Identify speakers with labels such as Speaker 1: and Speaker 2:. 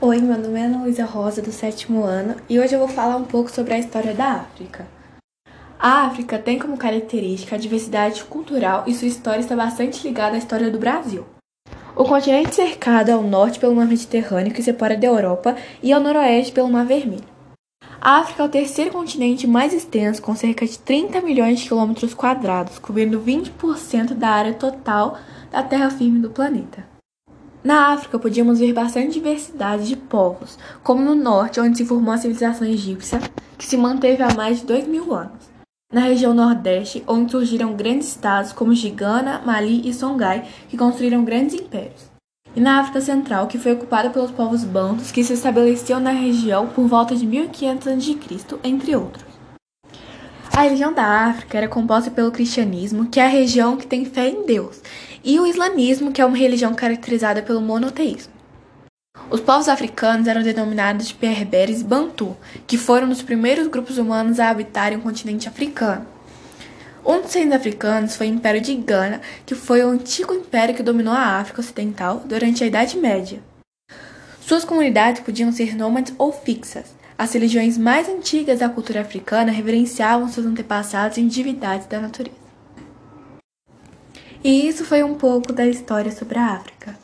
Speaker 1: Oi, meu nome é Ana Luísa Rosa, do sétimo ano, e hoje eu vou falar um pouco sobre a história da África. A África tem como característica a diversidade cultural e sua história está bastante ligada à história do Brasil. O continente cercado ao norte pelo mar Mediterrâneo, que separa da Europa, e ao noroeste pelo Mar Vermelho. A África é o terceiro continente mais extenso, com cerca de 30 milhões de quilômetros quadrados, cobrindo 20% da área total da terra firme do planeta. Na África, podíamos ver bastante diversidade de povos, como no norte, onde se formou a civilização egípcia, que se manteve há mais de dois mil anos. Na região nordeste, onde surgiram grandes estados como Gigana, Mali e Songhai, que construíram grandes impérios. E na África Central, que foi ocupada pelos povos bantos, que se estabeleciam na região por volta de 1500 a.C., entre outros. A região da África era composta pelo cristianismo, que é a religião que tem fé em Deus, e o islamismo, que é uma religião caracterizada pelo monoteísmo. Os povos africanos eram denominados de berberes bantu, que foram um dos primeiros grupos humanos a habitarem o continente africano. Um dos reis africanos foi o Império de Gana, que foi o antigo império que dominou a África Ocidental durante a Idade Média. Suas comunidades podiam ser nômades ou fixas. As religiões mais antigas da cultura africana reverenciavam seus antepassados em divindades da natureza. E isso foi um pouco da história sobre a África.